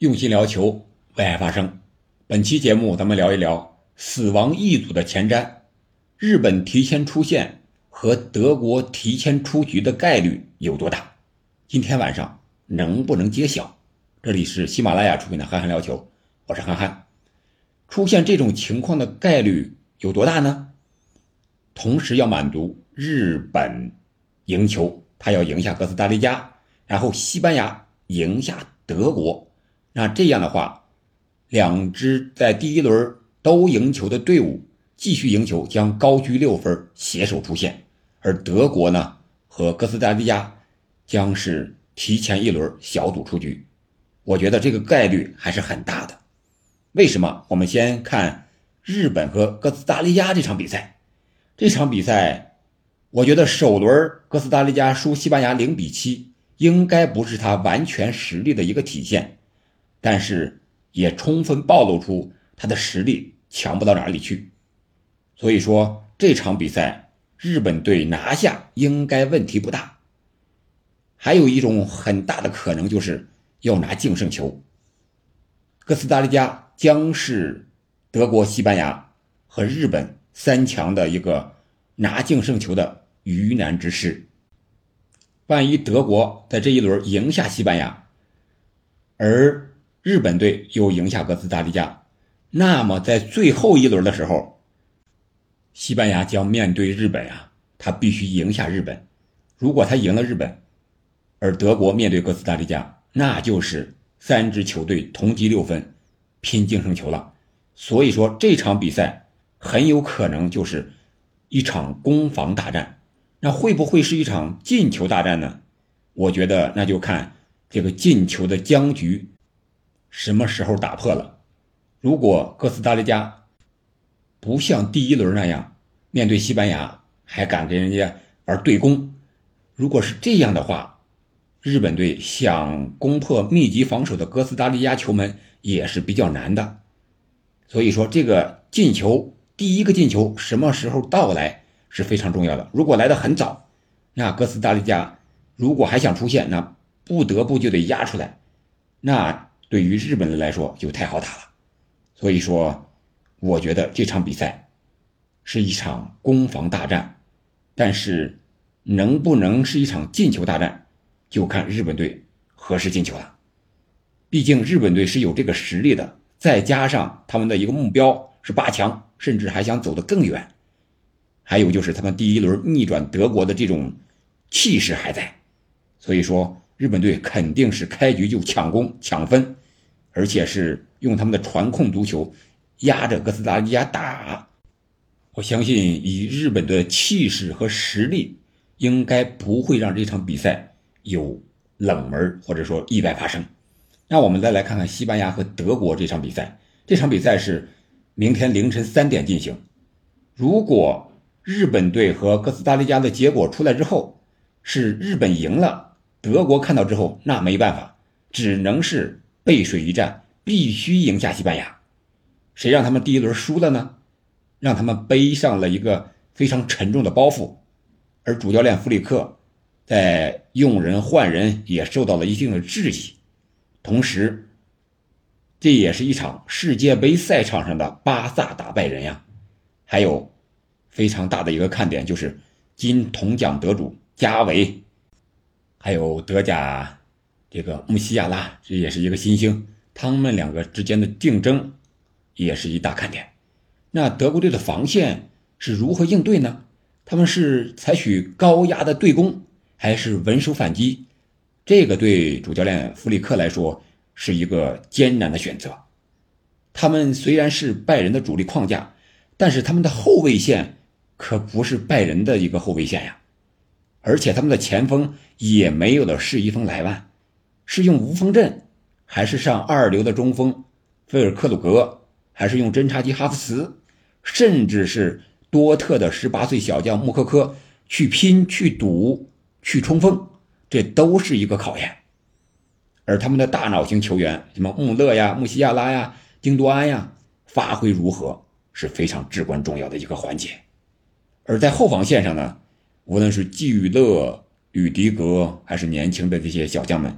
用心聊球，为爱发声。本期节目，咱们聊一聊死亡一组的前瞻：日本提前出线和德国提前出局的概率有多大？今天晚上能不能揭晓？这里是喜马拉雅出品的《憨憨聊球》，我是憨憨。出现这种情况的概率有多大呢？同时要满足日本赢球，他要赢下哥斯达黎加，然后西班牙赢下德国。那这样的话，两支在第一轮都赢球的队伍继续赢球，将高居六分，携手出线。而德国呢和哥斯达黎加将是提前一轮小组出局。我觉得这个概率还是很大的。为什么？我们先看日本和哥斯达黎加这场比赛。这场比赛，我觉得首轮哥斯达黎加输西班牙零比七，应该不是他完全实力的一个体现。但是也充分暴露出他的实力强不到哪里去，所以说这场比赛日本队拿下应该问题不大。还有一种很大的可能就是要拿净胜球。哥斯达黎加将是德国、西班牙和日本三强的一个拿净胜球的鱼腩之师。万一德国在这一轮赢下西班牙，而日本队又赢下哥斯达黎加，那么在最后一轮的时候，西班牙将面对日本啊，他必须赢下日本。如果他赢了日本，而德国面对哥斯达黎加，那就是三支球队同积六分，拼净胜球了。所以说这场比赛很有可能就是一场攻防大战。那会不会是一场进球大战呢？我觉得那就看这个进球的僵局。什么时候打破了？如果哥斯达黎加不像第一轮那样面对西班牙还敢跟人家玩对攻，如果是这样的话，日本队想攻破密集防守的哥斯达黎加球门也是比较难的。所以说，这个进球第一个进球什么时候到来是非常重要的。如果来的很早，那哥斯达黎加如果还想出线，那不得不就得压出来，那。对于日本人来说就太好打了，所以说，我觉得这场比赛是一场攻防大战，但是能不能是一场进球大战，就看日本队何时进球了。毕竟日本队是有这个实力的，再加上他们的一个目标是八强，甚至还想走得更远。还有就是他们第一轮逆转德国的这种气势还在，所以说日本队肯定是开局就抢攻抢分。而且是用他们的传控足球压着哥斯达黎加打，我相信以日本的气势和实力，应该不会让这场比赛有冷门或者说意外发生。那我们再来看看西班牙和德国这场比赛，这场比赛是明天凌晨三点进行。如果日本队和哥斯达黎加的结果出来之后，是日本赢了，德国看到之后那没办法，只能是。背水一战，必须赢下西班牙。谁让他们第一轮输了呢？让他们背上了一个非常沉重的包袱。而主教练弗里克在用人换人也受到了一定的质疑。同时，这也是一场世界杯赛场上的巴萨打败人呀。还有非常大的一个看点就是金铜奖得主加维，还有德甲。这个穆西亚拉这也是一个新星，他们两个之间的竞争也是一大看点。那德国队的防线是如何应对呢？他们是采取高压的对攻，还是稳守反击？这个对主教练弗里克来说是一个艰难的选择。他们虽然是拜仁的主力框架，但是他们的后卫线可不是拜仁的一个后卫线呀，而且他们的前锋也没有了施一峰莱万。是用无锋阵，还是上二流的中锋菲尔克鲁格，还是用侦察机哈弗茨，甚至是多特的十八岁小将穆科科去拼、去赌、去冲锋，这都是一个考验。而他们的大脑型球员，什么穆勒呀、穆西亚拉呀、京多安呀，发挥如何是非常至关重要的一个环节。而在后防线上呢，无论是季雨乐、吕迪格，还是年轻的这些小将们。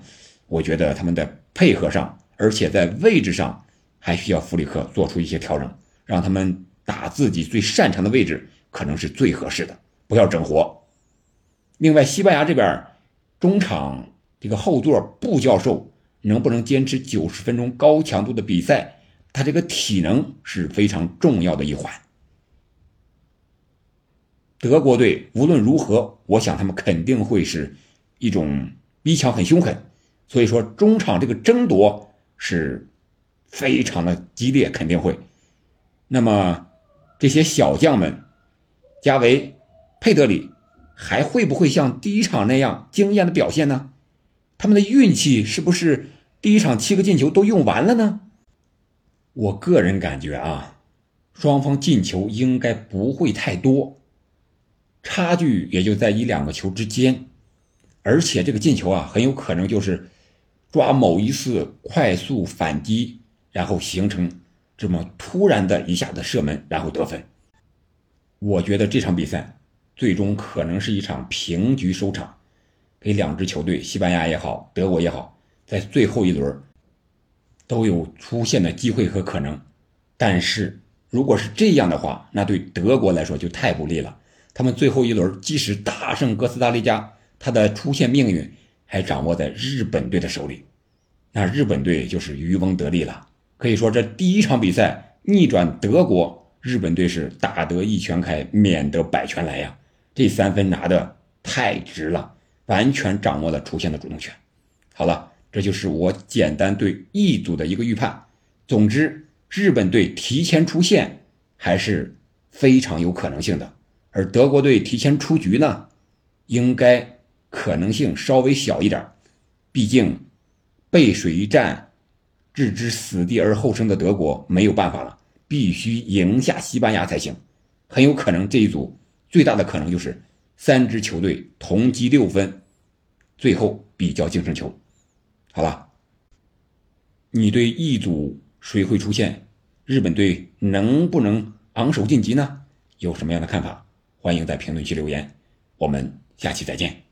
我觉得他们的配合上，而且在位置上还需要弗里克做出一些调整，让他们打自己最擅长的位置，可能是最合适的，不要整活。另外，西班牙这边中场这个后座布教授能不能坚持九十分钟高强度的比赛，他这个体能是非常重要的一环。德国队无论如何，我想他们肯定会是一种逼抢，很凶狠。所以说，中场这个争夺是非常的激烈，肯定会。那么这些小将们，加维、佩德里还会不会像第一场那样惊艳的表现呢？他们的运气是不是第一场七个进球都用完了呢？我个人感觉啊，双方进球应该不会太多。差距也就在一两个球之间，而且这个进球啊，很有可能就是抓某一次快速反击，然后形成这么突然的一下子射门，然后得分。我觉得这场比赛最终可能是一场平局收场，给两支球队，西班牙也好，德国也好，在最后一轮都有出现的机会和可能。但是如果是这样的话，那对德国来说就太不利了。他们最后一轮即使大胜哥斯达黎加，他的出线命运还掌握在日本队的手里，那日本队就是渔翁得利了。可以说，这第一场比赛逆转德国，日本队是打得一拳开，免得百拳来呀！这三分拿的太值了，完全掌握了出线的主动权。好了，这就是我简单对 E 组的一个预判。总之，日本队提前出线还是非常有可能性的。而德国队提前出局呢，应该可能性稍微小一点毕竟背水一战、置之死地而后生的德国没有办法了，必须赢下西班牙才行。很有可能这一组最大的可能就是三支球队同积六分，最后比较净胜球。好了，你对一组谁会出现？日本队能不能昂首晋级呢？有什么样的看法？欢迎在评论区留言，我们下期再见。